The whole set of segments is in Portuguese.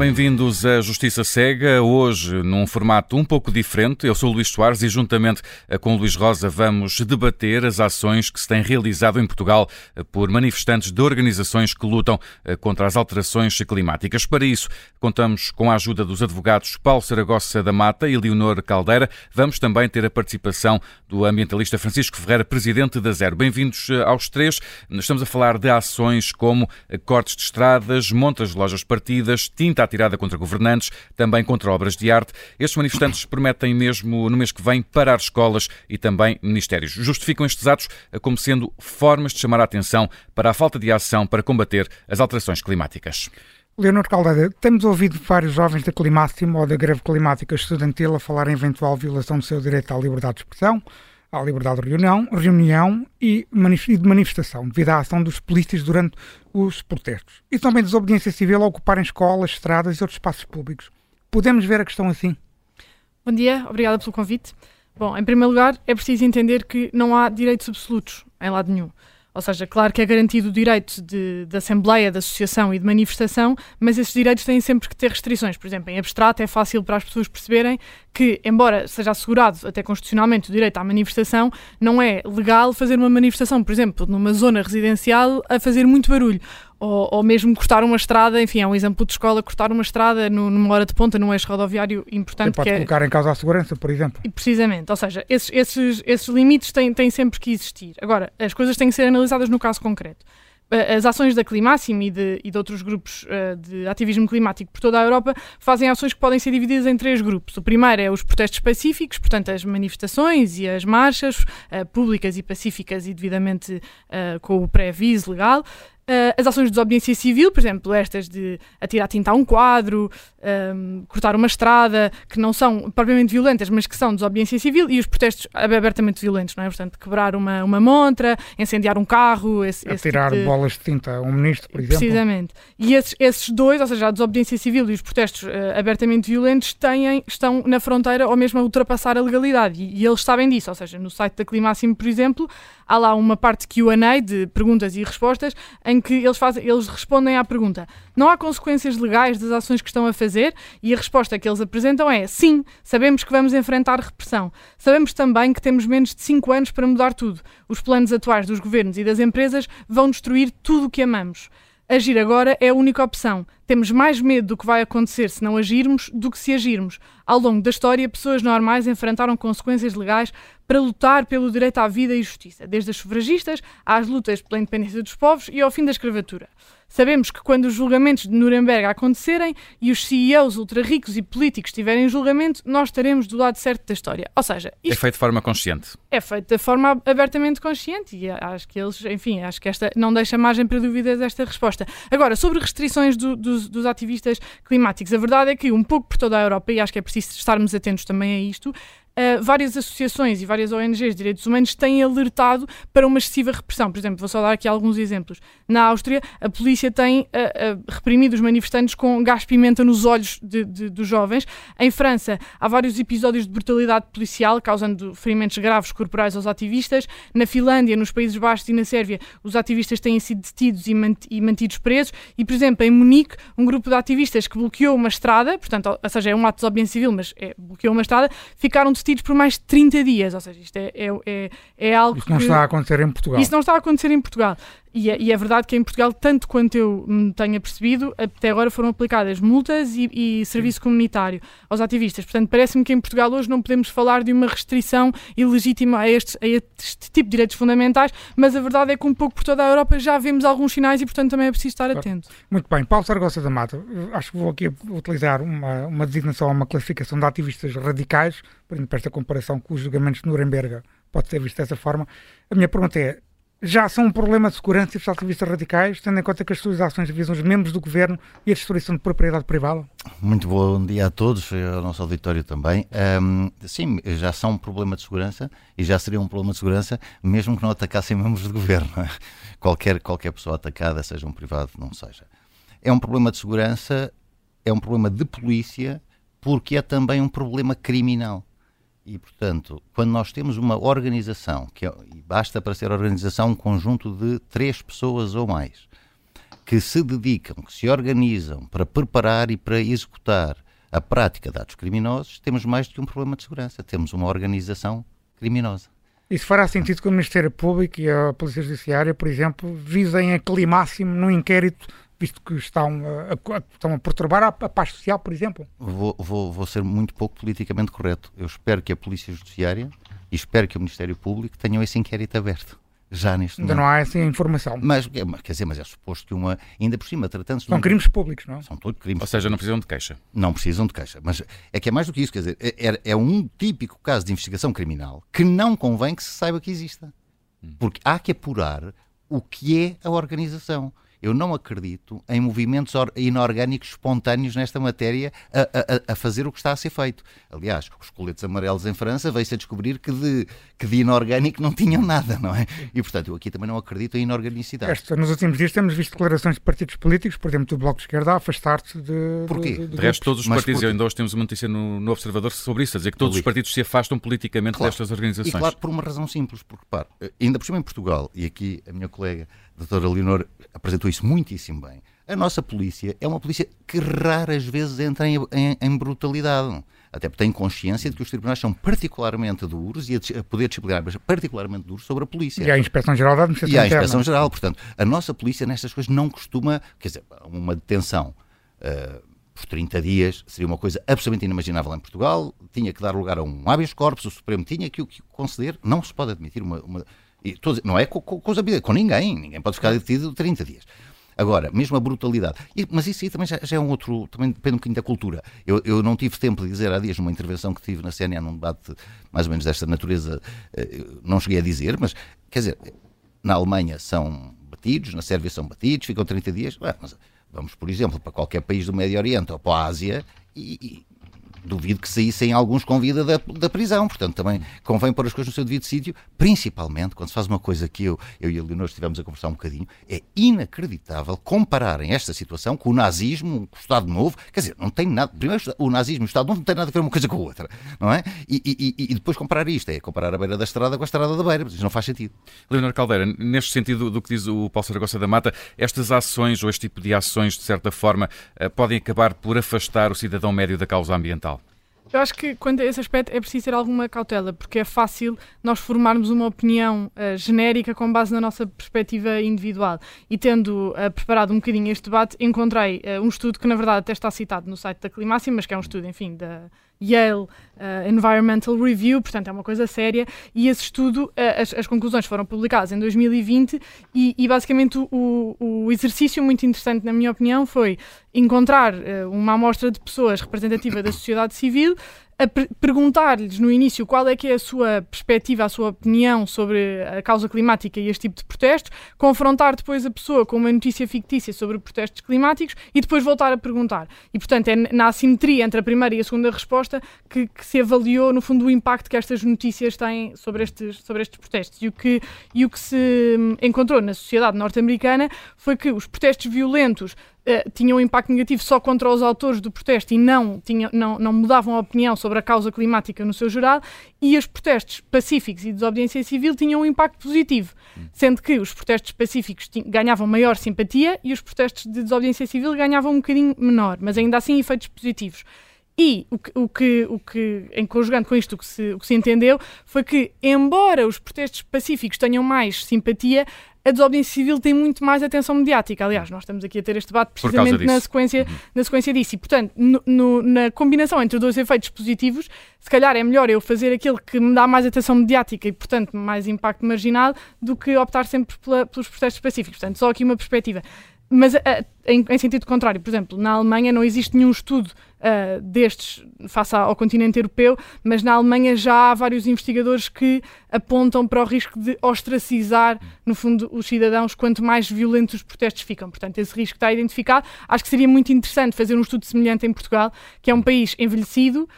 Bem-vindos à Justiça Cega, hoje num formato um pouco diferente. Eu sou o Luís Soares e, juntamente com o Luís Rosa, vamos debater as ações que se têm realizado em Portugal por manifestantes de organizações que lutam contra as alterações climáticas. Para isso, contamos com a ajuda dos advogados Paulo Saragossa da Mata e Leonor Caldeira. Vamos também ter a participação do ambientalista Francisco Ferreira, presidente da Zero. Bem-vindos aos três. Estamos a falar de ações como cortes de estradas, montas de lojas partidas, tinta atirada contra governantes, também contra obras de arte. Estes manifestantes prometem mesmo no mês que vem parar escolas e também ministérios. Justificam estes atos como sendo formas de chamar a atenção para a falta de ação para combater as alterações climáticas. Leonor Caldeira, temos ouvido vários jovens da Climáximo ou da greve climática estudantil a falar em eventual violação do seu direito à liberdade de expressão, à liberdade de reunião, reunião e de manifestação, devido à ação dos polícias durante os protestos. E também desobediência civil a ocuparem escolas, estradas e outros espaços públicos. Podemos ver a questão assim? Bom dia, obrigada pelo convite. Bom, em primeiro lugar, é preciso entender que não há direitos absolutos em lado nenhum. Ou seja, claro que é garantido o direito de, de assembleia, de associação e de manifestação, mas esses direitos têm sempre que ter restrições. Por exemplo, em abstrato é fácil para as pessoas perceberem que, embora seja assegurado até constitucionalmente o direito à manifestação, não é legal fazer uma manifestação, por exemplo, numa zona residencial a fazer muito barulho ou, ou, mesmo cortar uma estrada, enfim, é um exemplo de escola, cortar uma estrada no, numa hora de ponta, num eixo rodoviário importante. Você pode é... colocar em causa a segurança, por exemplo. Precisamente, ou seja, esses, esses, esses limites têm, têm sempre que existir. Agora, as coisas têm que ser analisadas no caso concreto. As ações da Climáximo e de, e de outros grupos uh, de ativismo climático por toda a Europa fazem ações que podem ser divididas em três grupos. O primeiro é os protestos pacíficos, portanto, as manifestações e as marchas uh, públicas e pacíficas e devidamente uh, com o pré-aviso legal. Uh, as ações de desobediência civil, por exemplo, estas de atirar tinta a um quadro, um, cortar uma estrada, que não são propriamente violentas, mas que são desobediência civil, e os protestos abertamente violentos, não é? Portanto, quebrar uma, uma montra, incendiar um carro. Esse, atirar tipo de... bolas de tinta a um ministro, por exemplo. Precisamente. E esses, esses dois, ou seja, a desobediência civil e os protestos uh, abertamente violentos, têm, estão na fronteira ou mesmo a ultrapassar a legalidade, e, e eles sabem disso. Ou seja, no site da Climáximo, por exemplo, há lá uma parte QA de perguntas e respostas em que eles, fazem, eles respondem à pergunta: não há consequências legais das ações que estão a fazer? E a resposta que eles apresentam é: sim, sabemos que vamos enfrentar repressão. Sabemos também que temos menos de 5 anos para mudar tudo. Os planos atuais dos governos e das empresas vão destruir tudo o que amamos. Agir agora é a única opção. Temos mais medo do que vai acontecer se não agirmos do que se agirmos. Ao longo da história, pessoas normais enfrentaram consequências legais para lutar pelo direito à vida e justiça, desde as sufragistas às lutas pela independência dos povos e ao fim da escravatura. Sabemos que quando os julgamentos de Nuremberg acontecerem e os CEOs ultra ricos e políticos estiverem em julgamento, nós estaremos do lado certo da história. Ou seja, é feito de forma consciente. É feito de forma abertamente consciente e acho que eles, enfim, acho que esta não deixa margem para dúvidas esta resposta. Agora, sobre restrições do, dos, dos ativistas climáticos, a verdade é que um pouco por toda a Europa, e acho que é preciso estarmos atentos também a isto, uh, várias associações e várias ONGs de direitos humanos têm alertado para uma excessiva repressão. Por exemplo, vou só dar aqui alguns exemplos. Na Áustria, a polícia tem uh, reprimido os manifestantes com gás pimenta nos olhos de, de, dos jovens. Em França, há vários episódios de brutalidade policial causando ferimentos graves corporais aos ativistas. Na Finlândia, nos Países Baixos e na Sérvia, os ativistas têm sido detidos e, mant e mantidos presos. E, por exemplo, em Munique, um grupo de ativistas que bloqueou uma estrada, portanto, ou seja, é um ato de desobediência civil, mas é, bloqueou uma estrada, ficaram detidos por mais de 30 dias. Ou seja, isto é, é, é, é algo. Isso não que... está a acontecer em Portugal. Isso não está a acontecer em Portugal. E é, e é, verdade que em Portugal, tanto quanto eu me tenha percebido, até agora foram aplicadas multas e, e serviço Sim. comunitário aos ativistas. Portanto, parece-me que em Portugal hoje não podemos falar de uma restrição ilegítima a, estes, a este tipo de direitos fundamentais, mas a verdade é que um pouco por toda a Europa já vemos alguns sinais e, portanto, também é preciso estar atento. Muito bem. Paulo Sargossa da Mata, acho que vou aqui utilizar uma, uma designação, uma classificação de ativistas radicais, para esta comparação com os julgamentos de Nuremberg, pode ser visto dessa forma. A minha pergunta é, já são um problema de segurança e ativistas radicais, tendo em conta que as suas ações visam os membros do governo e a destruição de propriedade privada? Muito bom dia a todos, ao nosso auditório também. Um, sim, já são um problema de segurança e já seria um problema de segurança mesmo que não atacassem membros do governo. qualquer, qualquer pessoa atacada, seja um privado, não seja. É um problema de segurança, é um problema de polícia, porque é também um problema criminal. E, portanto, quando nós temos uma organização, que é, basta para ser organização um conjunto de três pessoas ou mais, que se dedicam, que se organizam para preparar e para executar a prática de atos criminosos, temos mais do que um problema de segurança, temos uma organização criminosa. Isso fará sentido que o Ministério Público e a Polícia Judiciária, por exemplo, visem aquele máximo no inquérito, visto que estão a, a, estão a perturbar a, a, paz social, por exemplo? Vou, vou, vou ser muito pouco politicamente correto. Eu espero que a Polícia Judiciária e espero que o Ministério Público tenham esse inquérito aberto já neste Ainda momento. não há essa informação. Mas, quer dizer, mas é suposto que uma, ainda por cima, tratando-se São um... crimes públicos, não é? São todos crimes Ou seja, não precisam de queixa. Não precisam de queixa. Mas é que é mais do que isso, quer dizer, é, é um típico caso de investigação criminal que não convém que se saiba que exista. Porque há que apurar o que é a organização. Eu não acredito em movimentos inorgânicos espontâneos nesta matéria a, a, a, fazer o que está a ser feito. Aliás, os coletes amarelos em França veio-se a descobrir que de, que de inorgânico não tinham nada, não é? E, portanto, eu aqui também não acredito em inorganicidade. Esta, nos últimos dias temos visto declarações de partidos políticos, por exemplo, do Bloco de Esquerda, a afastar-se de. Porquê? De, de, de resto, todos os Mas partidos, ainda hoje temos uma notícia no, no Observador sobre isso, a dizer que todos os partidos se afastam politicamente Claro. destas organizações. E claro, por uma razão simples, porque, repare, ainda por cima em Portugal, e aqui a minha colega, doutora Leonor, apresentou isso muitíssimo bem, a nossa polícia é uma polícia que raras vezes entra em, em, em brutalidade. Até porque tem consciência de que os tribunais são particularmente duros e a poder disciplinar mas particularmente duro sobre a polícia. E a Inspeção-Geral da Administração E a. Inspeção-Geral. Portanto, a nossa polícia nestas coisas não costuma, quer dizer, uma detenção uh, por 30 dias seria uma coisa absolutamente inimaginável em Portugal, tinha que dar lugar a um habeas corpus, o Supremo tinha que o que conceder, não se pode admitir uma... uma e, não é com, com, com, com ninguém, ninguém pode ficar detido 30 dias. Agora, mesmo a brutalidade. E, mas isso aí também já, já, é um outro. Também depende um bocadinho da cultura. Eu, eu, não tive tempo de dizer há dias, numa intervenção que tive na CNN, num debate mais ou menos desta natureza, não cheguei a dizer, mas quer dizer, na Alemanha são batidos, na Sérvia são batidos, ficam 30 dias. Mas vamos, por exemplo, para qualquer país do Médio Oriente ou para a Ásia e, e duvido que saíssem alguns com vida da, da prisão. Portanto, também convém pôr as coisas no seu devido sítio, principalmente quando se faz uma coisa que eu, eu e a Leonor estivemos a conversar um bocadinho. É inacreditável compararem esta situação com o nazismo, o Estado Novo. Quer dizer, não tem nada. Primeiro, o nazismo e o Estado Novo não tem nada a ver uma coisa com a outra, não é? E, e, e, depois comparar isto, é comparar a beira da estrada com a estrada da beira, isto não faz sentido. Leonor Caldeira, neste sentido do que diz o Paulo Saragossa da Mata, estas ações ou este tipo de ações, de certa forma, podem acabar por afastar o cidadão médio da causa ambiental? Eu acho que quanto a esse aspecto é preciso ter alguma cautela, porque é fácil nós formarmos uma opinião uh, genérica com base na nossa perspectiva individual. E tendo uh, preparado um bocadinho este debate, encontrei uh, um estudo que na verdade até está citado no site da Climáxima, mas que é um estudo, enfim, da Yale Environmental Review, portanto é uma coisa séria, e esse estudo, as, as, conclusões foram publicadas em 2020 e, e basicamente o, o, exercício muito interessante, na minha opinião, foi encontrar uma amostra de pessoas representativa da sociedade civil a perguntar-lhes no início qual é que é a sua perspectiva, a sua opinião sobre a causa climática e este tipo de protestos, confrontar depois a pessoa com uma notícia fictícia sobre protestos climáticos e depois voltar a perguntar. E, portanto, é na assimetria entre a primeira e a segunda resposta que, que se avaliou, no fundo, o impacto que estas notícias têm sobre estes, sobre estes protestos. E o, que, e o que se encontrou na sociedade norte-americana foi que os protestos violentos Uh, tinham um impacto negativo só contra os autores do protesto e não, tinham, não, não mudavam a opinião sobre a causa climática no seu geral, e os protestos pacíficos e de desobediência civil tinham um impacto positivo, sendo que os protestos pacíficos ganhavam maior simpatia e os protestos de desobediência civil ganhavam um bocadinho menor, mas ainda assim efeitos positivos. E o que, o que, o que em conjugando com isto, o que, se, o que se entendeu foi que, embora os protestos pacíficos tenham mais simpatia, a desobediência civil tem muito mais atenção mediática. Aliás, nós estamos aqui a ter este debate precisamente na sequência, uhum. na sequência disso. E, portanto, no, no, na combinação entre dois efeitos positivos, se calhar é melhor eu fazer aquele que me dá mais atenção mediática e, portanto, mais impacto marginal, do que optar sempre pela, pelos protestos pacíficos. Portanto, só aqui uma perspectiva. Mas em, em, sentido contrário, por exemplo, na Alemanha não existe nenhum estudo uh, destes face ao continente europeu, mas na Alemanha já há vários investigadores que apontam para o risco de ostracizar, no fundo, os cidadãos quanto mais violentos os protestos ficam. Portanto, esse risco está identificado. Acho que seria muito interessante fazer um estudo semelhante em Portugal, que é um país envelhecido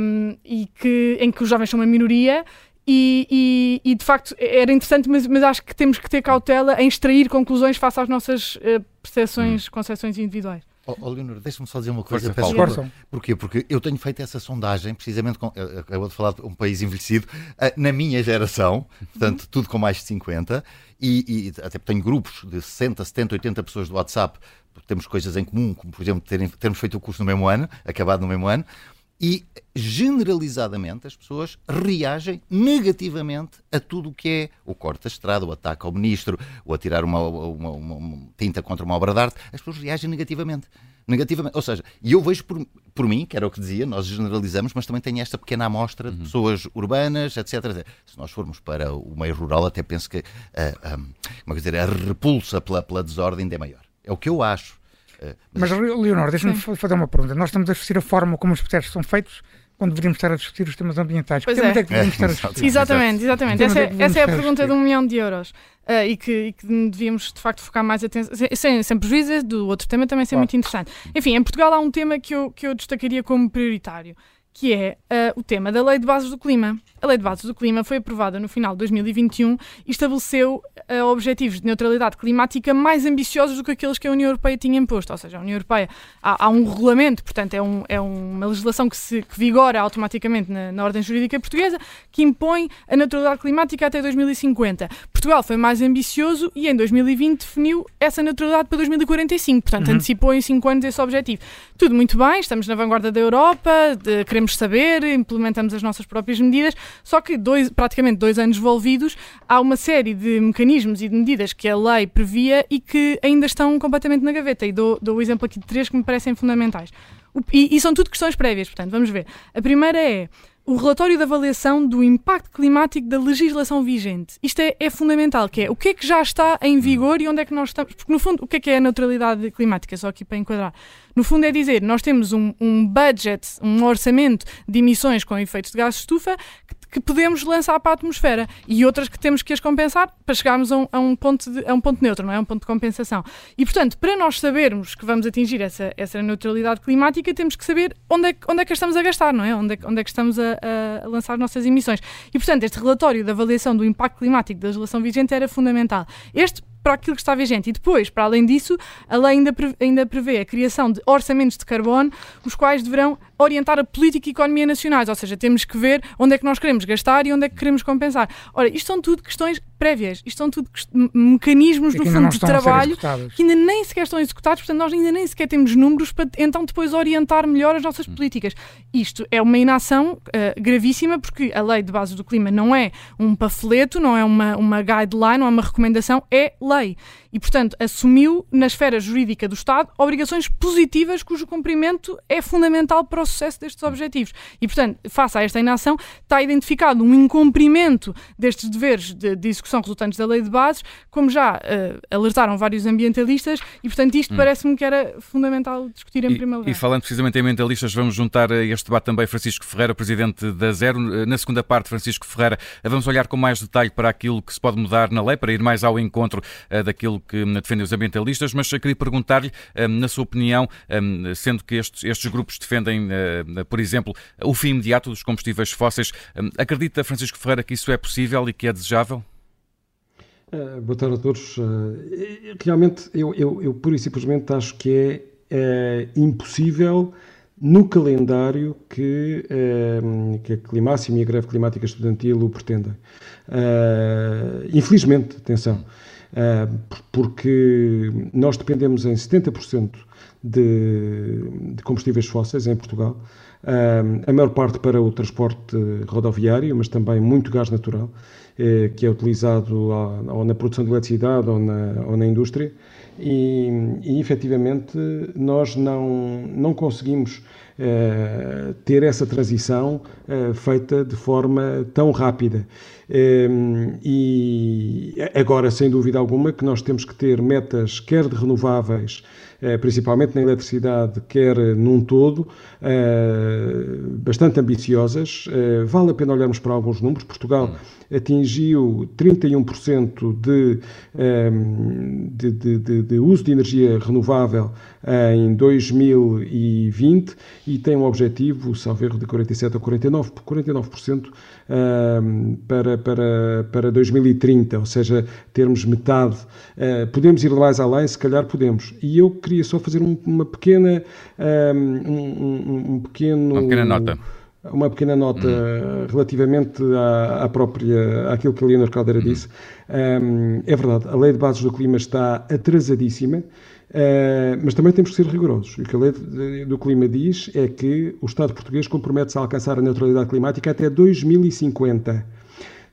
um, e que, em que os jovens são uma minoria e, e, e, de facto era interessante, mas, mas, acho que temos que ter cautela em extrair conclusões face às nossas uh, percepções, hum. concepções individuais. Oh, oh Leonor, deixa-me só dizer uma coisa. Força, Peço Porquê? Porque eu tenho feito essa sondagem, precisamente com. Acabou de falar de um país envelhecido, uh, na minha geração, portanto, uhum. tudo com mais de 50, e, e até tenho grupos de 60, 70, 80 pessoas do WhatsApp, porque temos coisas em comum, como por exemplo terem, termos feito o curso no mesmo ano, acabado no mesmo ano, e generalizadamente as pessoas reagem negativamente a tudo o que é o corte da estrada, o ataque ao ministro, o atirar uma, uma, uma, uma tinta contra uma obra de arte. As pessoas reagem negativamente. Negativamente. Ou seja, e eu vejo por, por mim, que era o que dizia, nós generalizamos, mas também tem esta pequena amostra de uhum. pessoas urbanas, etc, etc. Se nós formos para o meio rural, até penso que a, a, como é dizer, a repulsa pela, pela desordem ainda é maior. É o que eu acho. Eh, mas, mas Leonor, deixa-me fazer uma pergunta. Nós estamos a discutir a forma como os protestos são feitos quando deveríamos estar a discutir os temas ambientais. Pois é. é. que deveríamos estar a discutir? Exatamente, exatamente. Essa é, essa é a pergunta de um milhão de euros. Uh, e, que, e, que, devíamos de facto focar mais atenção, sem, sem prejuízo do outro tema também ser claro. muito interessante. Enfim, em Portugal há um tema que eu, que eu destacaria como prioritário, que é uh, o tema da Lei de Bases do Clima. A Lei de Bases do Clima foi aprovada no final de 2021 e estabeleceu uh, objetivos de neutralidade climática mais ambiciosos do que aqueles que a União Europeia tinha imposto. Ou seja, a União Europeia há, há um regulamento, portanto, é, um, é uma legislação que, se, que vigora automaticamente na, na, ordem jurídica portuguesa, que impõe a neutralidade climática até 2050. Portugal foi mais ambicioso e em 2020 definiu essa neutralidade para 2045, portanto, uhum. antecipou em 5 anos esse objetivo. Tudo muito bem, estamos na vanguarda da Europa, de, queremos saber, implementamos as nossas próprias medidas, só que dois, praticamente dois anos envolvidos, há uma série de mecanismos e de medidas que a lei previa e que ainda estão completamente na gaveta. E dou, dou o exemplo aqui de três que me parecem fundamentais. E, e são tudo questões prévias, portanto, vamos ver. A primeira é o relatório de avaliação do impacto climático da legislação vigente. Isto é, é, fundamental, que é o que é que já está em vigor e onde é que nós estamos. Porque, no fundo, o que é que é a neutralidade climática? Só aqui para enquadrar. No fundo, é dizer, nós temos um, um budget, um orçamento de emissões com efeitos de gás de estufa que que podemos lançar para a atmosfera e outras que temos que as compensar para chegarmos a um, a um, ponto, de, a um ponto neutro, não é? Um ponto de compensação. E, portanto, para nós sabermos que vamos atingir essa, essa neutralidade climática, temos que saber onde é, onde é que estamos a gastar, não é? Onde é, onde é que estamos a, a lançar nossas emissões. E, portanto, este relatório de avaliação do impacto climático da legislação vigente era fundamental. Este para aquilo que está vigente. E depois, para além disso, a lei ainda, prevê, ainda prevê a criação de orçamentos de carbono, os quais deverão orientar a política e a economia nacionais, ou seja, temos que ver onde é que nós queremos gastar e onde é que queremos compensar. Ora, isto são tudo questões prévias, isto são tudo mecanismos do fundo de trabalho que ainda nem sequer estão executados, portanto nós ainda nem sequer temos números para então depois orientar melhor as nossas políticas. Isto é uma inação uh, gravíssima porque a lei de base do clima não é um panfleto, não é uma, uma guideline, não é uma recomendação, é lei e, portanto, assumiu na esfera jurídica do Estado obrigações positivas cujo cumprimento é fundamental para o sucesso destes objetivos. E, portanto, face a esta inação, está identificado um incumprimento destes deveres de, de execução resultantes da lei de bases, como já uh, alertaram vários ambientalistas, e, portanto, isto hum. parece-me que era fundamental discutir em e, primeiro lugar. E falando precisamente em ambientalistas, vamos juntar a este debate também Francisco Ferreira, presidente da Zero. Na segunda parte, Francisco Ferreira, vamos olhar com mais detalhe para aquilo que se pode mudar na lei, para ir mais ao encontro daquilo que defende os ambientalistas, mas queria perguntar-lhe, hum, na sua opinião, hum, sendo que estes, estes grupos defendem, por exemplo, o fim imediato dos combustíveis fósseis, acredita, Francisco Ferreira, que isso é possível e que é desejável? Boa tarde a todos. Realmente, eu, eu, eu pura e simplesmente acho que é, é impossível no calendário que, que a Climáxima e a greve climática estudantil o pretendem. infelizmente, atenção. Ah, porque nós dependemos em 70% de, de combustíveis fósseis em Portugal, ah, a maior parte para o transporte rodoviário, mas também muito gás natural, eh, que é utilizado ou na produção de eletricidade ou na, ou na indústria, e, e efetivamente nós não, não conseguimos ter essa transição uh, feita de forma tão rápida. Um, e agora, sem dúvida alguma, que nós temos que ter metas, quer de renováveis, uh, principalmente na eletricidade, quer num todo, bastante ambiciosas. vale a pena olharmos para alguns números. Portugal atingiu 31% de, de, de, de de uso de energia renovável em 2020 e tem um objetivo, salvo erro, de 47% a 49%, 49% para, para, para 2030, ou seja, termos metade. Uh, podemos ir mais além, se calhar podemos. E eu queria só fazer um, uma pequena. Um, um, um, pequeno. Uma pequena nota uma pequena nota hum. relativamente à, à, própria, àquilo que a Leonor Caldeira hum. disse. Um, é verdade, a lei de bases do clima está atrasadíssima. Uh, mas também temos que ser rigorosos. O que a lei do clima diz é que o Estado português compromete-se a alcançar a neutralidade climática até 2050.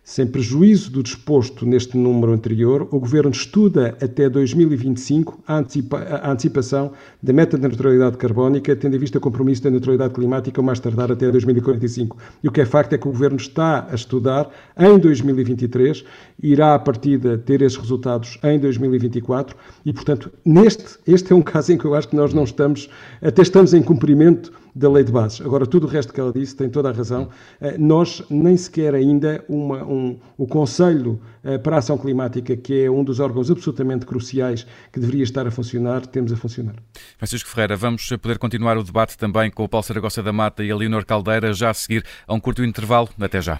Sem prejuízo do disposto neste número anterior, o Governo estuda até 2025 a, antecipa a antecipação da meta de neutralidade carbónica, tendo em vista o compromisso da neutralidade climática o mais tardar até 2045. E o que é facto é que o Governo está a estudar em 2023, irá a partida ter esses resultados em 2024 e, portanto, neste, este é um caso em que eu acho que nós não estamos, até estamos em cumprimento da lei de bases. Agora, tudo o resto que ela disse tem toda a razão. Eh, nós nem sequer ainda uma, um, o Conselho eh, para a Ação Climática, que é um dos órgãos absolutamente cruciais que deveria estar a funcionar, temos a funcionar. Francisco Ferreira, vamos poder continuar o debate também com o Paulo Saragossa da Mata e a Leonor Caldeira já a seguir a um curto intervalo. Até já.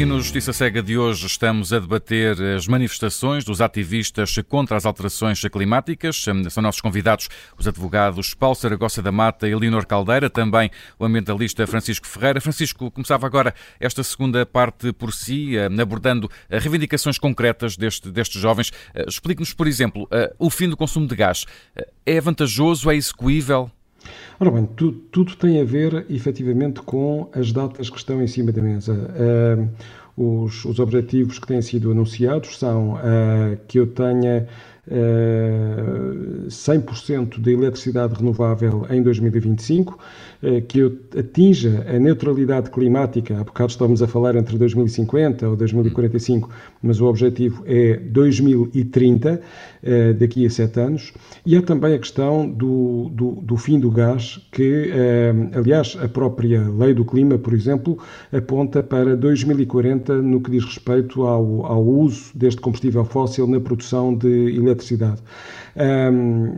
E no Justiça Cega de hoje estamos a debater as manifestações dos ativistas contra as alterações climáticas. São nossos convidados os advogados Paulo Saragossa da Mata e Leonor Caldeira, também o ambientalista Francisco Ferreira. Francisco, começava agora esta segunda parte por si, abordando reivindicações concretas deste, destes jovens. Eh, explique-nos, por exemplo, eh, o fim do consumo de gás. Eh, é vantajoso? É execuível? Ora bem, tudo, tudo, tem a ver efetivamente com as datas que estão em cima da mesa. Uh, os, os, objetivos que têm sido anunciados são uh, que eu tenha uh, 100% de eletricidade renovável em 2025, uh, que eu atinja a neutralidade climática, há bocado estávamos a falar entre 2050 ou 2045, mas o objetivo é 2030, uh, daqui a sete anos, e há também a questão do, do, do fim do gás, que, aliás, a própria lei do clima, por exemplo, aponta para 2040 no que diz respeito ao, ao uso deste combustível fóssil na produção de eletricidade. Um,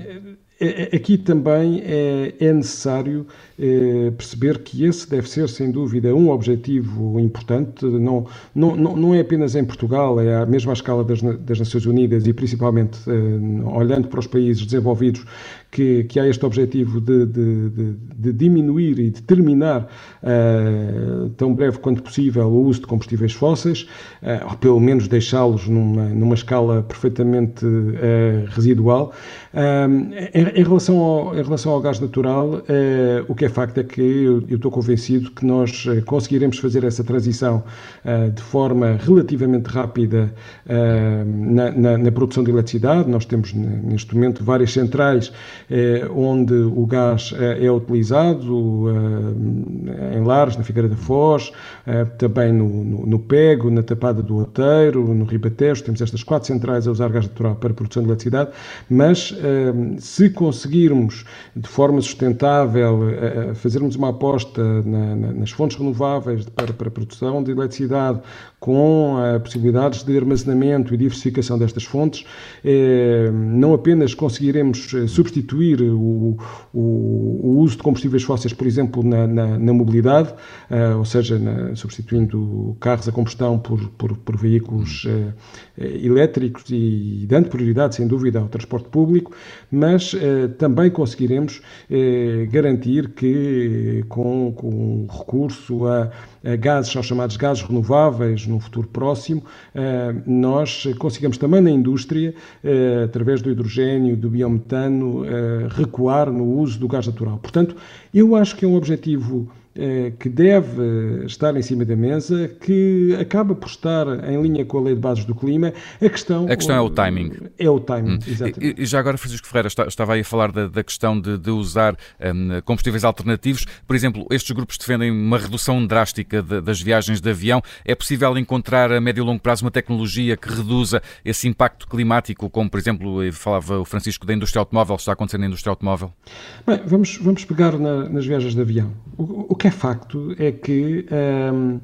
aqui também é, é necessário eh, perceber que esse deve ser, sem dúvida, um objetivo importante. Não, não, não é apenas em Portugal, é a mesma escala das, das Nações Unidas e, principalmente, eh, olhando para os países desenvolvidos, que, que há este objetivo de, de, de, de diminuir e de terminar uh, tão breve quanto possível o uso de combustíveis fósseis, uh, ou pelo menos deixá-los numa, numa escala perfeitamente uh, residual. Em, em, relação ao, em relação ao gás natural, o que é facto é que eu, eu estou convencido que nós conseguiremos fazer essa transição de forma relativamente rápida na, na, na produção de eletricidade. Nós temos neste momento várias centrais onde o gás é, é utilizado é, em Lares, na Figueira da Foz, também no, no, no, Pego, na Tapada do Outeiro, no Ribatejo, temos estas quatro centrais a usar gás natural para a produção de eletricidade, mas se conseguirmos, de forma sustentável, fazermos uma aposta na, na, nas fontes renováveis para, para a produção de eletricidade com possibilidades de armazenamento e diversificação destas fontes, eh, não apenas conseguiremos eh, substituir o, o, o, uso de combustíveis fósseis, por exemplo, na, na, na mobilidade, uh, ou seja, na, substituindo carros a combustão por, por, por veículos uh, elétricos e dando prioridade, sem dúvida, ao transporte público, mas também conseguiremos garantir que com, com recurso a gases, são chamados gases renováveis, no futuro próximo, eh, nós consigamos também na indústria, eh, através do hidrogênio, do biometano, eh, recuar no uso do gás natural. Portanto, eu acho que é um objetivo eh, que deve estar em cima da mesa, que acaba por estar em linha com a lei de bases do clima. A questão, a questão é o timing. É o timing, hum. exatamente. E, já agora, Francisco Ferreira, estava aí a falar da, da questão de, de usar um, combustíveis alternativos. Por exemplo, estes grupos defendem uma redução drástica de, das viagens de avião. É possível encontrar a médio e longo prazo uma tecnologia que reduza esse impacto climático, como, por exemplo, falava o Francisco da indústria automóvel, está acontecendo na indústria automóvel? Bem, vamos, vamos pegar na, nas viagens de avião. O, o que é facto é que, um,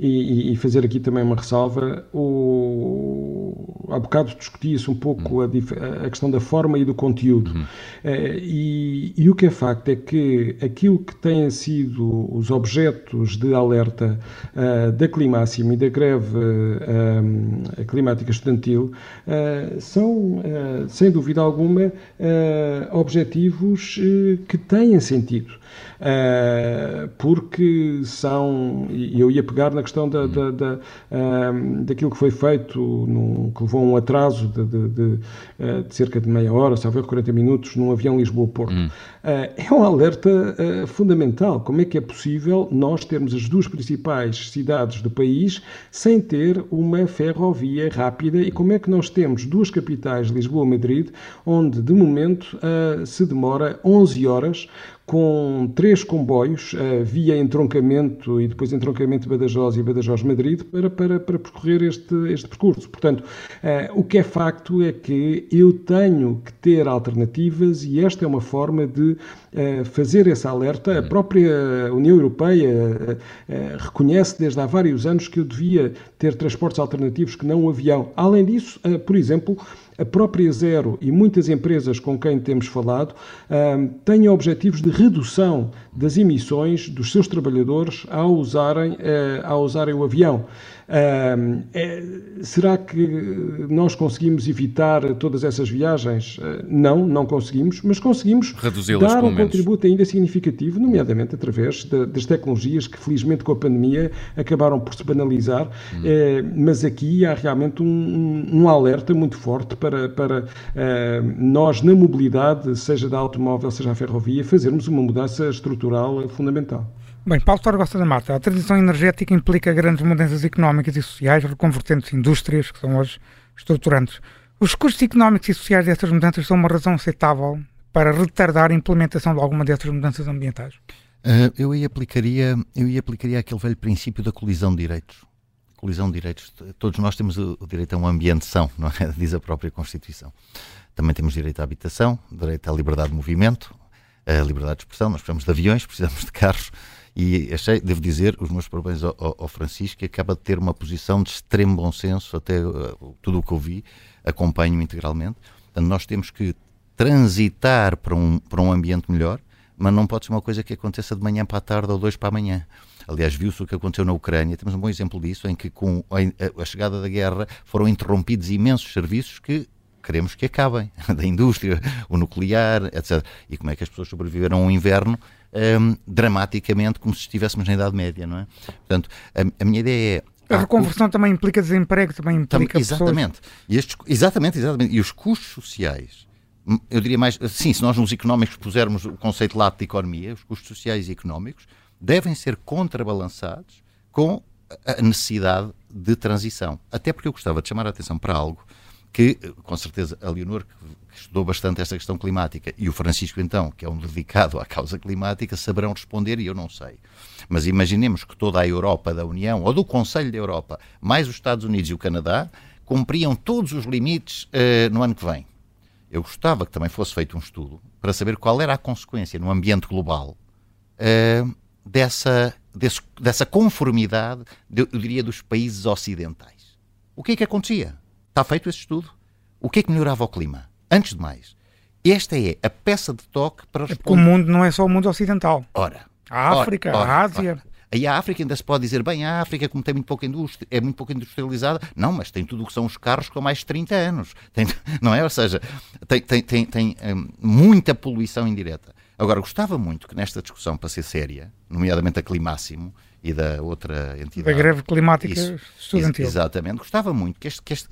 e, e, fazer aqui também uma ressalva, o, há bocado discutia-se um pouco a, a, questão da forma e do conteúdo. Uhum. Uh, e, e, o que é facto é que aquilo que têm sido os objetos de alerta uh, da Climáxima e da greve uh, climática estudantil são, sem dúvida alguma, objetivos que têm sentido. Porque são, e eu ia pegar na questão da, da, da uh, daquilo que foi feito, num, que levou a um atraso de, de, de, uh, de, cerca de meia hora, salvo 40 minutos, num avião Lisboa-Porto. Hum. é um alerta fundamental. Como é que é possível nós termos as duas principais cidades do país sem ter uma ferrovia rápida e como é que nós temos duas capitais, Lisboa e Madrid, onde de momento se demora 11 horas com três comboios uh, via entroncamento e depois entroncamento Badajoz e Badajoz-Madrid para, para, para percorrer este, este percurso. Portanto, uh, o que é facto é que eu tenho que ter alternativas e esta é uma forma de uh, fazer esse alerta. A própria União Europeia reconhece desde há vários anos que eu devia ter transportes alternativos que não o avião. Além disso, por exemplo, a própria Zero e muitas empresas com quem temos falado têm objetivos de redução das emissões dos seus trabalhadores ao usarem, eh, ao usarem o avião. É, será que nós conseguimos evitar todas essas viagens? Uh, não, não conseguimos, mas conseguimos dar um contributo ainda significativo, nomeadamente através de, das tecnologias que, felizmente, com a pandemia acabaram por se banalizar. Hum. Uh, mas aqui há realmente um, um, alerta muito forte para, para nós, na mobilidade, seja da automóvel, seja a ferrovia, fazermos uma mudança estrutural fundamental. Bem, Paulo Torgosta da Mata, a transição energética implica grandes mudanças económicas e sociais, reconvertendo-se indústrias que são hoje estruturantes. Os custos económicos e sociais destas mudanças são uma razão aceitável para retardar a implementação de alguma destas mudanças ambientais? Uh, eu, aí aplicaria, eu aí aplicaria aquele velho princípio da colisão de direitos. Colisão de direitos. Todos nós temos o, o direito a um ambiente são, não é? Diz a própria Constituição. Também temos direito à habitação, direito à liberdade de movimento, a liberdade de expressão. Nós precisamos de aviões, precisamos de carros, e achei, devo dizer, os meus parabéns ao, ao, Francisco, que acaba de ter uma posição de extremo bom senso, até uh, tudo o que eu vi, acompanho integralmente. Portanto, nós temos que transitar para um, para um ambiente melhor, mas não pode ser uma coisa que aconteça de manhã para a tarde ou dois para amanhã. Aliás, viu-se o que aconteceu na Ucrânia. Temos um bom exemplo disso, em que com a, chegada da guerra foram interrompidos imensos serviços que queremos que acabem, da indústria, o nuclear, etc. E como é que as pessoas sobreviveram ao inverno um, dramaticamente como se estivéssemos na Idade Média, não é? Portanto, a, a minha ideia é. A reconversão também implica desemprego, também implica. Tam, exatamente. E estes, exatamente, exatamente. E os custos sociais, hum, eu diria mais, sim, se nós nos económicos pusermos o conceito lato de economia, os custos sociais e económicos devem ser contrabalançados com a necessidade de transição. Até porque eu gostava de chamar a atenção para algo que, com certeza, a Leonor, que estudou bastante esta questão climática, e o Francisco, então, que é um dedicado à causa climática, saberão responder, e eu não sei. Mas imaginemos que toda a Europa da União, ou do Conselho da Europa, mais os Estados Unidos e o Canadá, cumpriam todos os limites uh, no ano que vem. Eu gostava que também fosse feito um estudo para saber qual era a consequência no ambiente global uh, dessa, desse, dessa conformidade, eu diria, dos países ocidentais. O que é que acontecia? Está feito esse estudo? O que é que melhorava o clima? Antes de mais, esta é a peça de toque para responder. É porque o mundo não é só o mundo ocidental. Ora. A África, ora, ora, a Ásia. Ora. Aí a África ainda se pode dizer, bem, a África, como tem muito pouca indústria, é muito pouco industrializada, não, mas tem tudo o que são os carros com mais de 30 anos. Tem, não é? Ou seja, tem, tem, tem, tem um, muita poluição indireta. Agora, gostava muito que nesta discussão, para ser séria, nomeadamente a Climáximo e da outra entidade. Da greve climática isso, estudantil. Exatamente. Gostava muito que, este, que este,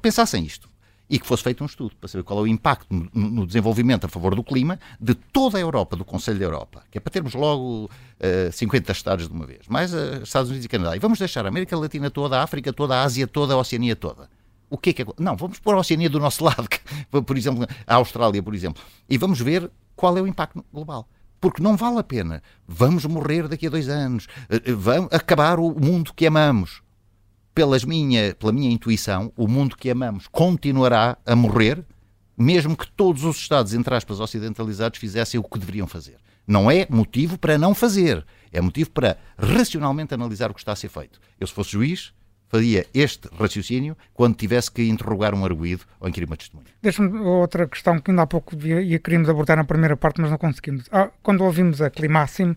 pensassem isto e que fosse feito um estudo para saber qual é o impacto no, desenvolvimento a favor do clima de toda a Europa, do Conselho da Europa, que é para termos logo uh, eh, 50 estados de uma vez, mais uh, Estados Unidos e Canadá. E vamos deixar a América Latina toda, a África toda, a Ásia toda, a Oceania toda. O que é que é? Não, vamos pôr a Oceania do nosso lado, por exemplo, a Austrália, por exemplo, e vamos ver qual é o impacto global porque não vale a pena. Vamos morrer daqui a dois anos, eh, vamos acabar o mundo que amamos pelas minha, pela minha intuição, o mundo que amamos continuará a morrer, mesmo que todos os Estados, entre aspas, ocidentalizados, fizessem o que deveriam fazer. Não é motivo para não fazer, é motivo para racionalmente analisar o que está a ser feito. Eu, se fosse juiz, faria este raciocínio quando tivesse que interrogar um arguído ou inquirir uma testemunha. Deixa-me outra questão que ainda há pouco ia, queríamos abordar na primeira parte, mas não conseguimos. Ah, quando ouvimos a Climáximo,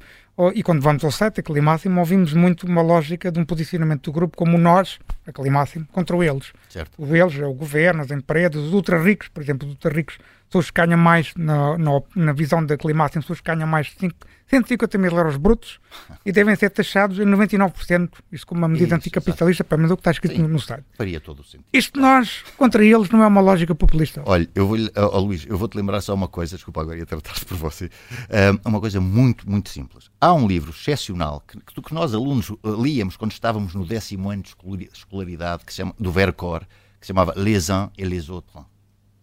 e quando vamos ao site, a Climáximo, ouvimos muito uma lógica de um posicionamento do grupo como nós, a Climáximo, contra eles. Certo. O eles é o governo, as empresas, os ultra-ricos, por exemplo, os ultra-ricos são os que ganham mais, na, na, na visão da Climáximo, são os que ganham mais de 150 mil euros brutos e devem ser taxados em 99%, isto como uma medida Isso, anticapitalista, para menos o que está escrito Sim, no site. Faria todo o sentido. Isto nós, contra eles, não é uma lógica populista. Olha, eu vou, oh, Luís, eu vou-te lembrar só uma coisa, desculpa agora ia tratar-te por você, uma coisa muito, muito simples. Há um livro excepcional que, que nós alunos eh, líamos quando estávamos no décimo ano de escolaridade, que se chama, do Vercors, que se chamava Les uns et les autres,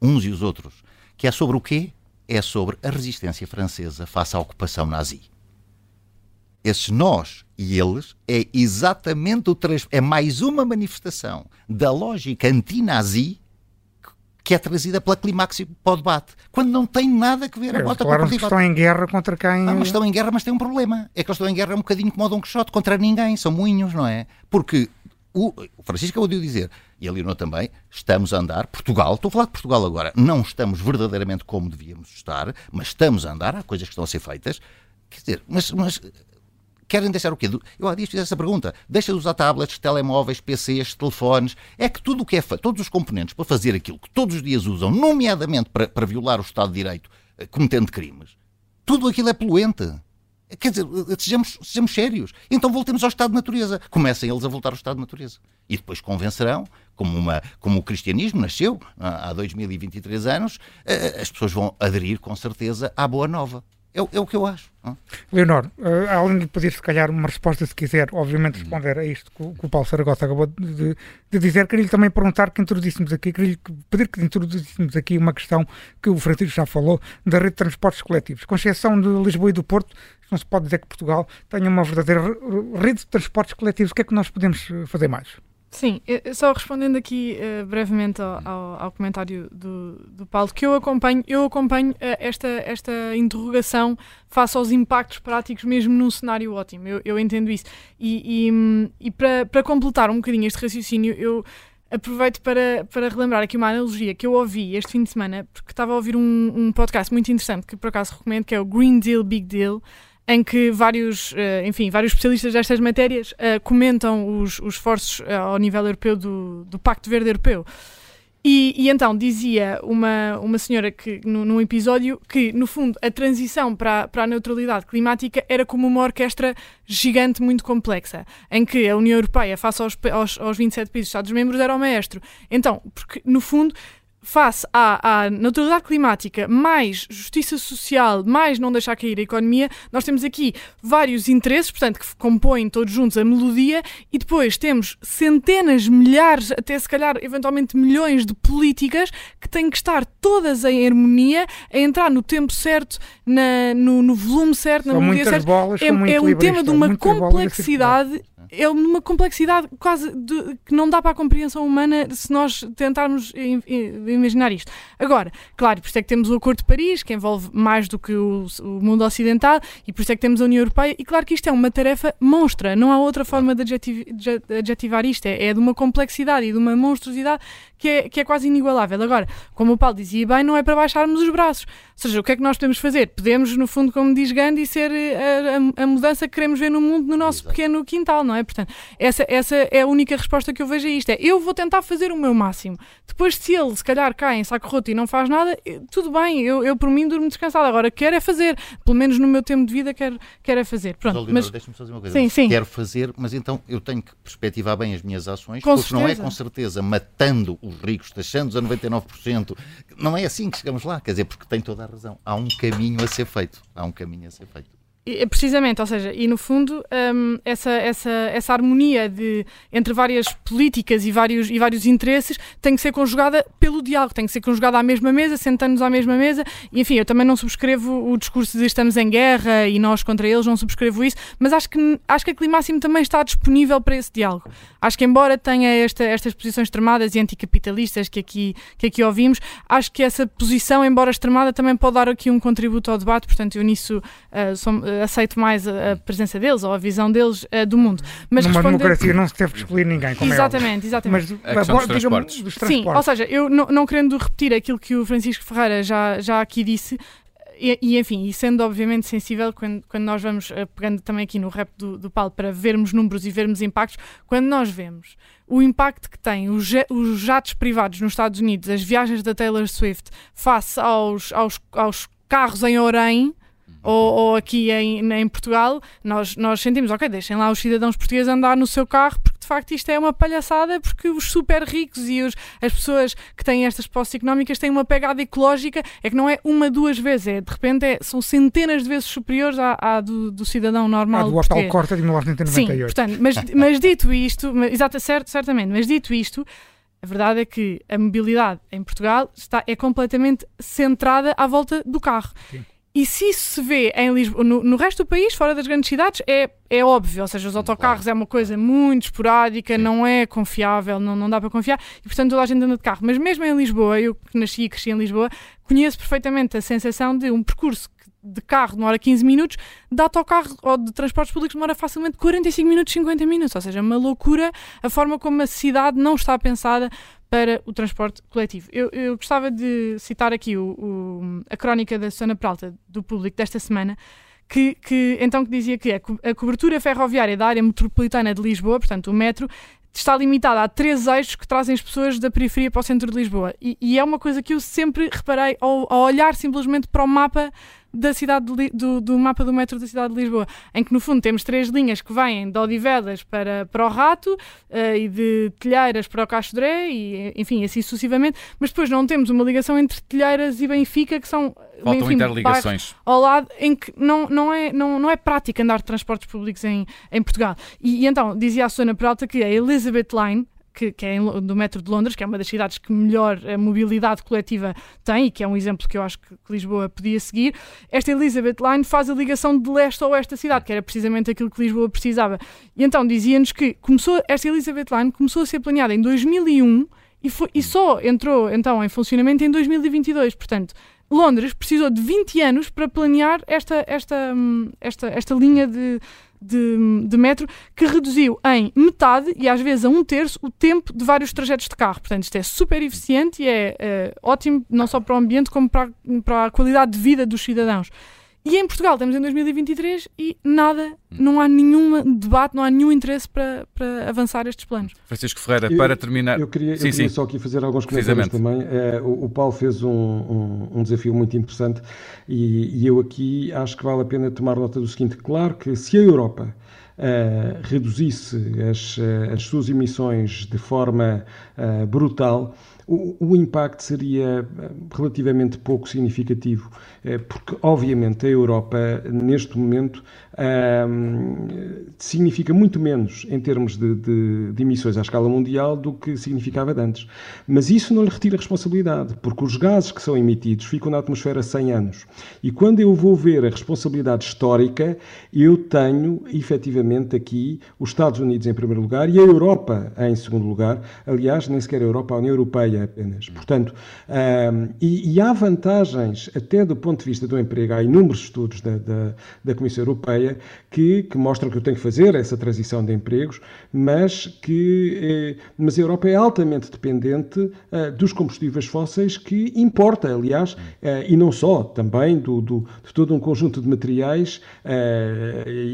uns e os outros, que é sobre o quê? é sobre a resistência francesa face à ocupação nazi. Esses nós e eles é exatamente o é mais uma manifestação da lógica anti-nazi que é trazida pela Climax para o debate, quando não tem nada a ver a bota claro que estão em guerra contra quem... Não, mas estão em guerra, mas tem um problema. É que eles estão em guerra um bocadinho como o Dom Quixote, contra ninguém, são moinhos, não é? Porque o, o Francisco acabou de dizer, e a Leonor também, estamos a andar, Portugal, estou a falar de Portugal agora, não estamos verdadeiramente como devíamos estar, mas estamos a andar, há coisas que estão a ser feitas, quer dizer, mas, mas querem deixar o quê? Eu há dias fiz essa pergunta. Deixa de usar tablets, telemóveis, PCs, telefones. É que tudo o que é feito, todos os componentes para fazer aquilo que todos os dias usam, nomeadamente para, para violar o Estado de Direito, eh, cometendo crimes, tudo aquilo é poluente. Quer dizer, sejamos, sejamos sérios. Então voltemos ao estado de natureza. Comecem eles a voltar ao estado de natureza. E depois convencerão, como, uma, como o cristianismo nasceu há 2023 anos, eh, eh, as pessoas vão aderir com certeza à boa nova. É, é o que eu acho. Não? Leonor, uh, além de pedir se calhar uma resposta, se quiser, obviamente uhum. responder a isto que, que o Paulo Saragossa acabou de, de dizer, queria-lhe também perguntar que introduzíssemos aqui, queria pedir que introduzíssemos aqui uma questão que o Francisco já falou, da rede de transportes coletivos. Com exceção de Lisboa e do Porto, não se pode dizer que Portugal tenha uma verdadeira rede de transportes coletivos. O que é que nós podemos eh, fazer mais? Sim, só respondendo aqui uh, brevemente ao, ao, ao, comentário do, do Paulo, que eu acompanho, eu acompanho uh, esta, esta interrogação face aos impactos práticos mesmo num cenário ótimo, eu, eu entendo isso. E, e, hum, e para, para completar um bocadinho este raciocínio, eu aproveito para, para relembrar aqui uma analogia que eu ouvi este fim de semana, porque estava a ouvir um, um podcast muito interessante, que por acaso recomendo, que é o Green Deal Big Deal, em que vários, eh, enfim, vários especialistas destas matérias uh, comentam os, os esforços uh, ao nível europeu do, do Pacto Verde Europeu. E, e, então dizia uma, uma senhora que no, num episódio que, no fundo, a transição para, para a neutralidade climática era como uma orquestra gigante muito complexa, em que a União Europeia, face aos, aos, aos 27 países Estados-membros, era o maestro. Então, porque, no fundo, face à, à, neutralidade climática, mais justiça social, mais não deixar cair a economia, nós temos aqui vários interesses, portanto, que compõem todos juntos a melodia, e depois temos centenas, milhares, até se calhar eventualmente milhões de políticas que têm que estar todas em harmonia, a entrar no tempo certo, na, no, no, volume certo, na melodia certa. É, é um tema de uma complexidade é uma complexidade quase de, que não dá para a compreensão humana se nós tentarmos imaginar isto. Agora, claro, por isso é que temos o Acordo de Paris, que envolve mais do que o, o mundo ocidental, e por isso é que temos a União Europeia, e claro que isto é uma tarefa monstra, não há outra forma de, adjetiv, de adjetivar isto, é, é, de uma complexidade e de uma monstruosidade que é, que é quase inigualável. Agora, como o Paulo dizia bem, não é para baixarmos os braços. Ou seja, o que é que nós podemos fazer? Podemos, no fundo, como diz Gandhi, ser eh, a, a, a mudança que queremos ver no mundo no nosso Exato. pequeno quintal, não é? Portanto, essa, essa é a única resposta que eu vejo a isto. É, eu vou tentar fazer o meu máximo. Depois, se ele, se calhar, cai em saco roto e não faz nada, eh, tudo bem, eu, eu por mim durmo descansado. Agora, quero é fazer. Pelo menos no meu tempo de vida, quero, quero é fazer. Pronto, mas... deixa-me fazer uma coisa. Sim, sim. Quero fazer, mas então eu tenho que perspectivar bem as minhas ações, com porque certeza. não é com certeza matando os ricos, taxando-os a 99%. Não é assim que chegamos lá, quer dizer, porque tem toda a razão. Há um caminho a ser feito. Há um caminho a ser feito. Precisamente, ou seja, e no fundo um, essa, essa, essa harmonia de, entre várias políticas e vários, e vários interesses tem que ser conjugada pelo diálogo, tem que ser conjugada à mesma mesa, sentando-nos à mesma mesa. E, enfim, eu também não subscrevo o discurso de estamos em guerra e nós contra eles, não subscrevo isso, mas acho que, acho que a Climáximo também está disponível para esse diálogo. Acho que, embora tenha esta, estas posições extremadas e anticapitalistas que aqui, que aqui ouvimos, acho que essa posição, embora extremada, também pode dar aqui um contributo ao debate, portanto, eu nisso uh, sou, uh, aceito mais a, a, presença deles ou a visão deles uh, do mundo. Mas Numa responder... democracia não se deve excluir ninguém, como é Exatamente, é exatamente. Mas, a dos transportes. dos transportes. Sim, ou seja, eu não, não querendo repetir aquilo que o Francisco Ferreira já, já aqui disse, e, e, enfim, e sendo obviamente sensível, quando, quando nós vamos, uh, pegando também aqui no rap do, do Paulo, para vermos números e vermos impactos, quando nós vemos o impacto que têm os, os jatos privados nos Estados Unidos, as viagens da Taylor Swift, face aos, aos, aos carros em Orem, ou, ou aqui em, em Portugal, nós, nós sentimos, ok, deixem lá os cidadãos portugueses andar no seu carro, porque de facto isto é uma palhaçada, porque os super ricos e os, as pessoas que têm estas posses económicas têm uma pegada ecológica, é que não é uma, duas vezes, é de repente é, são centenas de vezes superiores à, à do, do, cidadão normal. Ah, do Opal Corta de 1998. Sim, portanto, mas, mas dito isto, exato, certo, certamente, mas dito isto, a verdade é que a mobilidade em Portugal está, é completamente centrada à volta do carro. Sim. E se isso se vê em Lisboa, no, no, resto do país, fora das grandes cidades, é, é óbvio. Ou seja, os autocarros é uma coisa muito esporádica, Sim. não é confiável, não, não dá para confiar e, portanto, toda a gente anda de carro. Mas mesmo em Lisboa, eu que nasci e cresci em Lisboa, conheço perfeitamente a sensação de um percurso de carro demora 15 minutos, de autocarro ou de transportes públicos demora facilmente 45 minutos, 50 minutos. Ou seja, é uma loucura a forma como a cidade não está pensada para o transporte coletivo. Eu, eu gostava de citar aqui o, o, a crónica da Susana Peralta, do público, desta semana, que, que, então que dizia que a cobertura ferroviária da área metropolitana de Lisboa, portanto o metro, está limitada a três eixos que trazem as pessoas da periferia para o centro de Lisboa. E, e é uma coisa que eu sempre reparei ao, ao olhar simplesmente para o mapa da cidade de, do, do, mapa do metro da cidade de Lisboa, em que no fundo temos três linhas que vêm de Odivelas para, para o Rato uh, e de Telheiras para o Cacho Dré e enfim, assim sucessivamente, mas depois não temos uma ligação entre Telheiras e Benfica que são Faltam enfim, interligações. Ao lado em que não, não, é, não, não é prática andar de transportes públicos em, em Portugal. E, e então, dizia a Susana Peralta que a Elizabeth Line, que, que, é do metro de Londres, que é uma das cidades que melhor a mobilidade coletiva tem e que é um exemplo que eu acho que, que Lisboa podia seguir. Esta Elizabeth Line faz a ligação de leste a oeste da cidade, que era precisamente aquilo que Lisboa precisava. E então dizia-nos que começou, esta Elizabeth Line começou a ser planeada em 2001 e, foi, e só entrou então em funcionamento em 2022. Portanto, Londres precisou de 20 anos para planear esta, esta, hum, esta, esta linha de, de, de, metro que reduziu em metade e às vezes a um terço o tempo de vários trajetos de carro. Portanto, isto é super eficiente e é, é ótimo não só para o ambiente como para, para a qualidade de vida dos cidadãos. E em Portugal estamos em 2023 e nada, não há nenhum debate, não há nenhum interesse para, para avançar estes planos. Francisco Ferreira, eu, para terminar. Eu queria, sim, eu queria só aqui fazer alguns comentários também. É, o, o, Paulo fez um, um, um, desafio muito interessante e, e, eu aqui acho que vale a pena tomar nota do seguinte: claro que se a Europa. Uh, reduzisse as, as suas emissões de forma uh, brutal, o, o impacto seria eh, relativamente pouco significativo, eh, porque obviamente a Europa neste momento significa muito menos em termos de, de, de, emissões à escala mundial do que significava antes. Mas isso não lhe retira responsabilidade, porque os gases que são emitidos ficam na atmosfera 100 anos. E quando eu vou ver a responsabilidade histórica, eu tenho efetivamente aqui os Estados Unidos em primeiro lugar e a Europa em segundo lugar. Aliás, nem sequer a Europa, a União Europeia apenas. Portanto, um, e, e, há vantagens, até do ponto de vista do emprego, há inúmeros estudos da, da, da Comissão Europeia que, que, mostram que eu tenho que fazer essa transição de empregos, mas que eh, mas a Europa é altamente dependente eh, dos combustíveis fósseis que importa, aliás, eh, e não só, também do, do, de todo um conjunto de materiais,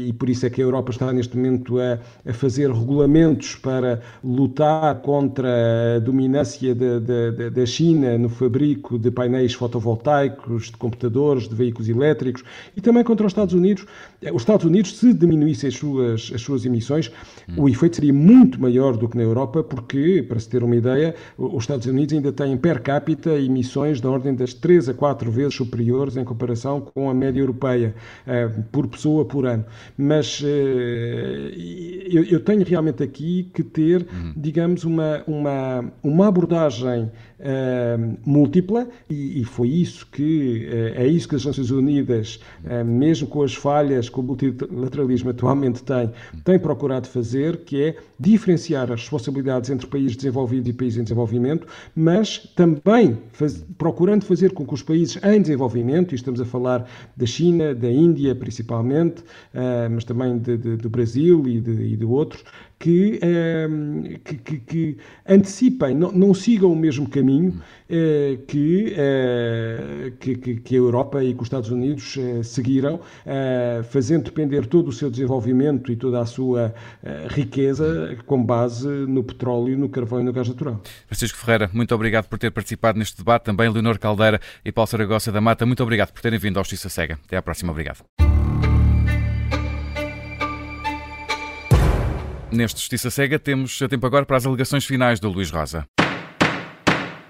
e por isso é que a Europa está neste momento a, a fazer regulamentos para lutar contra a dominância da China no fabrico de painéis fotovoltaicos, de computadores, de veículos elétricos, e também contra os Estados Unidos. Os Estados Unidos, se diminuíssem as suas, as suas emissões, hum. o efeito seria muito maior do que na Europa, porque, para se ter uma ideia, os Estados Unidos ainda têm per capita emissões da ordem das 3 a 4 vezes superiores em comparação com a média europeia, uh, por pessoa por ano. Mas eu, eu, tenho realmente aqui que ter, hum. digamos, uma, uma, uma abordagem uh, múltipla, e, e, foi isso que, uh, é isso que as Nações Unidas, uh, mesmo com as falhas que o multilateralismo atualmente tem, tem procurado fazer, que é diferenciar as responsabilidades entre países desenvolvidos e países em desenvolvimento, mas também faz, procurando fazer com que os países em desenvolvimento, e estamos a falar da China, da Índia principalmente, mas também de, de, do Brasil e de, e de outros, que, ehm, que, que, que, antecipem, não, não, sigam o mesmo caminho que, eh, que, que, a Europa e que os Estados Unidos eh, seguiram, fazendo depender todo o seu desenvolvimento e toda a sua riqueza com base no petróleo, no carvão e no gás natural. Francisco Ferreira, muito obrigado por ter participado neste debate. Também Leonor Caldeira e Paulo Saragossa da Mata, muito obrigado por terem vindo ao Justiça Cega. Até à próxima. Obrigado. Neste Justiça Cega temos tempo agora para as alegações finais do Luís Rosa.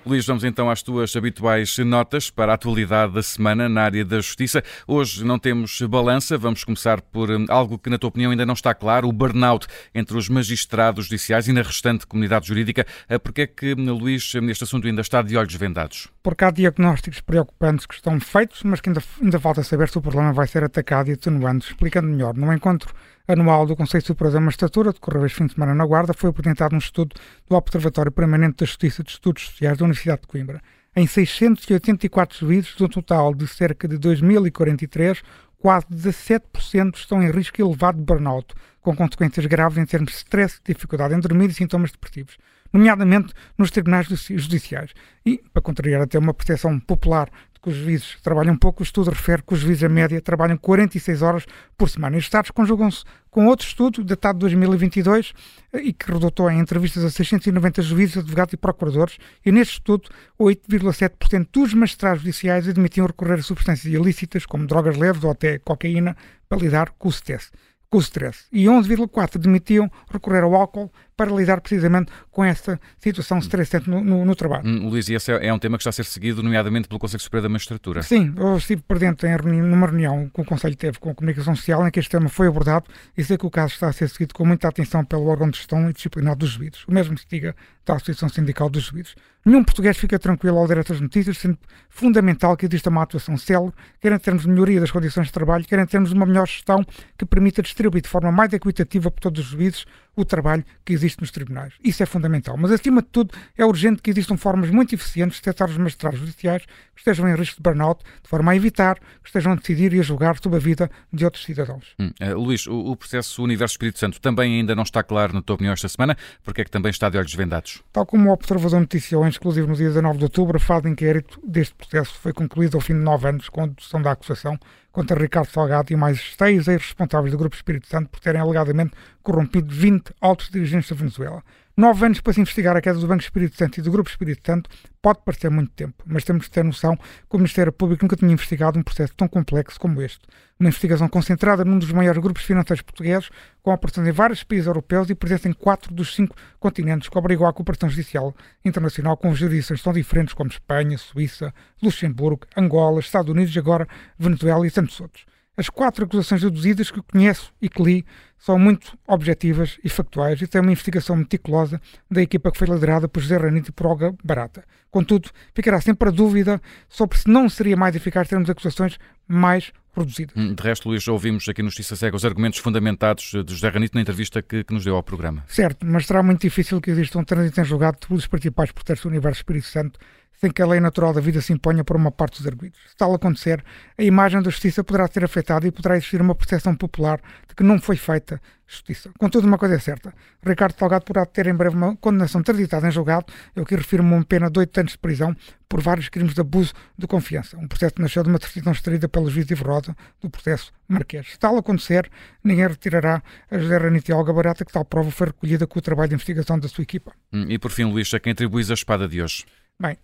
Luís, vamos então às tuas habituais notas para a atualidade da semana na área da justiça. Hoje não temos balança, vamos começar por hum, algo que, na tua opinião, ainda não está claro: o burnout entre os magistrados judiciais e na restante comunidade jurídica. Ah, Porquê é que, hum, Luís, neste assunto ainda está de olhos vendados? Porque há diagnósticos preocupantes que estão feitos, mas que ainda, ainda falta saber se o problema vai ser atacado e atenuando. Explicando melhor, no encontro anual do Conselho Superior da Magistratura, decorreu este fim de semana na Guarda, foi apresentado um estudo do Observatório Permanente da Justiça de Estudos Sociais da Universidade de Coimbra. Em 684 juízes, de um total de cerca de 2.043, quase 17% estão em risco elevado de burnout, com consequências graves em termos de stress, dificuldade em dormir e sintomas depressivos, nomeadamente nos tribunais judiciais. E, para contrariar até uma percepção popular que os juízes trabalham pouco, o estudo refere que os juízes, a média, trabalham 46 horas por semana. Estes dados conjugam-se com outro estudo, datado de 2022, e que resultou em entrevistas a 690 juízes, advogados e procuradores, e neste estudo, 8,7% dos magistrados judiciais admitiam recorrer a substâncias ilícitas, como drogas leves ou até cocaína, para lidar com o stress com o stress. E 11,4% admitiam recorrer ao álcool para lidar precisamente com essa situação estressante no, no, no trabalho. Hum, Luís, e esse é, é, um tema que está a ser seguido, nomeadamente pelo Conselho Superior da Magistratura. Sim, eu estive presente em numa reunião que o Conselho teve com a Comunicação Social em que este tema foi abordado e sei que o caso está a ser seguido com muita atenção pelo órgão de gestão e disciplinar dos juízes. O mesmo se diga da Associação Sindical dos Juízes. Nenhum português fica tranquilo ao ler estas notícias, sendo fundamental que exista uma atuação célere, quer em termos de melhoria das condições de trabalho, quer em termos de uma melhor gestão que permita distribuir de forma mais equitativa por todos os juízes o trabalho que existe nos tribunais. Isso é fundamental. Mas, acima de tudo, é urgente que existam formas muito eficientes de tratar os magistrados judiciais que estejam em risco de burnout, de forma a evitar que estejam a decidir e a julgar sobre a vida de outros cidadãos. Hum, uh, Luís, o, o, processo Universo Espírito Santo também ainda não está claro, na tua opinião, esta semana, porque é que também está de olhos vendados? Tal como o Observador noticiou, em exclusivo no dia 19 de outubro, a fase de inquérito deste processo foi concluído ao fim de nove anos com a dedução da acusação contra Ricardo Salgado e mais seis ex-responsáveis do Grupo Espírito Santo por terem alegadamente corrompido 20 altos dirigentes da Venezuela. Nove anos para se investigar a queda do Banco Espírito Santo e do Grupo Espírito Santo pode parecer muito tempo, mas temos de ter noção que o Ministério Público nunca tinha investigado um processo tão complexo como este. Uma investigação concentrada num dos maiores grupos financeiros portugueses, com operações em vários países europeus e presença em quatro dos cinco continentes, que obrigou à cooperação judicial internacional com jurisdições tão diferentes como Espanha, Suíça, Luxemburgo, Angola, Estados Unidos e agora Venezuela e tantos outros. As quatro acusações deduzidas que conheço e que li são muito objetivas e factuais e têm uma investigação meticulosa da equipa que foi liderada por José Ranito e por Olga Barata. Contudo, ficará sempre a dúvida sobre se não seria mais eficaz termos acusações mais reduzidas. De resto, Luís, ouvimos aqui no Justiça Cega os argumentos fundamentados de José Ranito na entrevista que, que, nos deu ao programa. Certo, mas será muito difícil que exista um trânsito em julgado pelos principais protestos do Universo Espírito Santo sem que a lei natural da vida se imponha por uma parte dos arguidos. Se tal acontecer, a imagem da justiça poderá ser afetada e poderá existir uma percepção popular de que não foi feita justiça. Contudo, uma coisa é certa: Ricardo Salgado poderá ter em breve uma condenação transitada em julgado, eu que refiro-me a uma pena de oito anos de prisão por vários crimes de abuso de confiança. Um processo que nasceu de uma decisão extraída pelo juiz Rosa do processo Marquês. Se tal acontecer, ninguém retirará a José Olga Barata, que tal prova foi recolhida com o trabalho de investigação da sua equipa. Hum, e por fim, Luís, a quem atribuis a espada de hoje? Bem,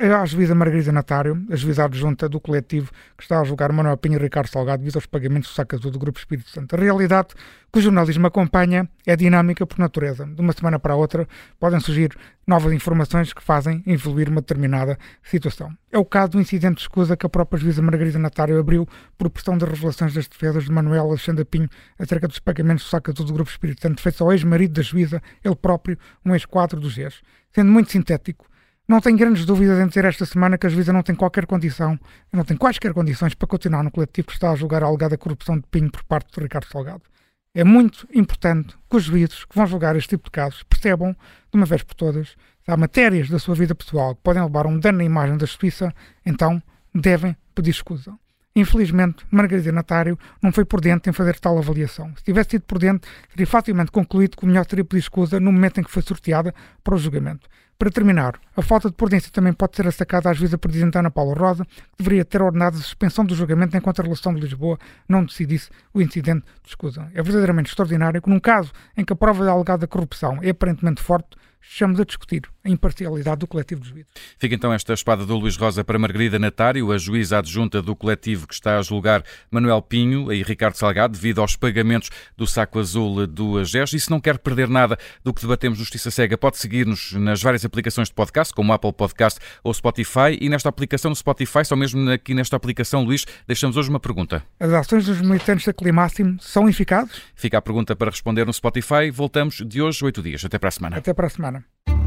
a, a juíza Margarida Natário, a juíza adjunta do coletivo que está a julgar Manuel Pinho e Ricardo Salgado devido aos pagamentos do saco azul do Grupo Espírito Santo. A realidade que o jornalismo acompanha é dinâmica por natureza. De uma semana para a outra podem surgir novas informações que fazem evoluir uma determinada situação. É o caso do incidente de escusa que a própria juíza Margarida Natário abriu por pressão das revelações das defesas de Manuel Alexandre Pinho acerca dos pagamentos do saco azul do Grupo Espírito Santo feitos ao ex-marido da juíza, ele próprio, um ex-quadro do GES. Sendo muito sintético, não tenho grandes dúvidas em dizer esta semana que a juíza não tem qualquer condição, não tem quaisquer condições para continuar no coletivo que está a julgar a alegada corrupção de Pinho por parte de Ricardo Salgado. É muito importante que os juízes que vão julgar este tipo de casos percebam, de uma vez por todas, se há matérias da sua vida pessoal que podem levar a um dano na imagem da justiça, então devem pedir escusa. Infelizmente, Margarida Natário não foi prudente em fazer tal avaliação. Se tivesse sido prudente, teria facilmente concluído que o melhor seria pedir escusa no momento em que foi sorteada para o julgamento. Para terminar, a falta de prudência também pode ser assacada à juíza presidente Ana Paula Rosa, que deveria ter ordenado a suspensão do julgamento enquanto a relação de Lisboa não decidisse o incidente de escusa. É verdadeiramente extraordinário que, num caso em que a prova da alegada corrupção é aparentemente forte, estamos a discutir a imparcialidade do coletivo de juízes. Fica então esta espada do Luís Rosa para Margarida Natário, a juíza adjunta do coletivo que está a julgar Manuel Pinho e Ricardo Salgado devido aos pagamentos do saco azul do AGES. E se não quer perder nada do que debatemos no Justiça Cega, pode seguir-nos nas várias aplicações de podcast, como Apple Podcast ou Spotify. E nesta aplicação do Spotify, só mesmo aqui nesta aplicação, Luís, deixamos hoje uma pergunta. As ações dos militantes da Climáximo são eficazes? Fica a pergunta para responder no Spotify. Voltamos de hoje, oito dias. Até para a semana. Até para a semana. fremadrettet.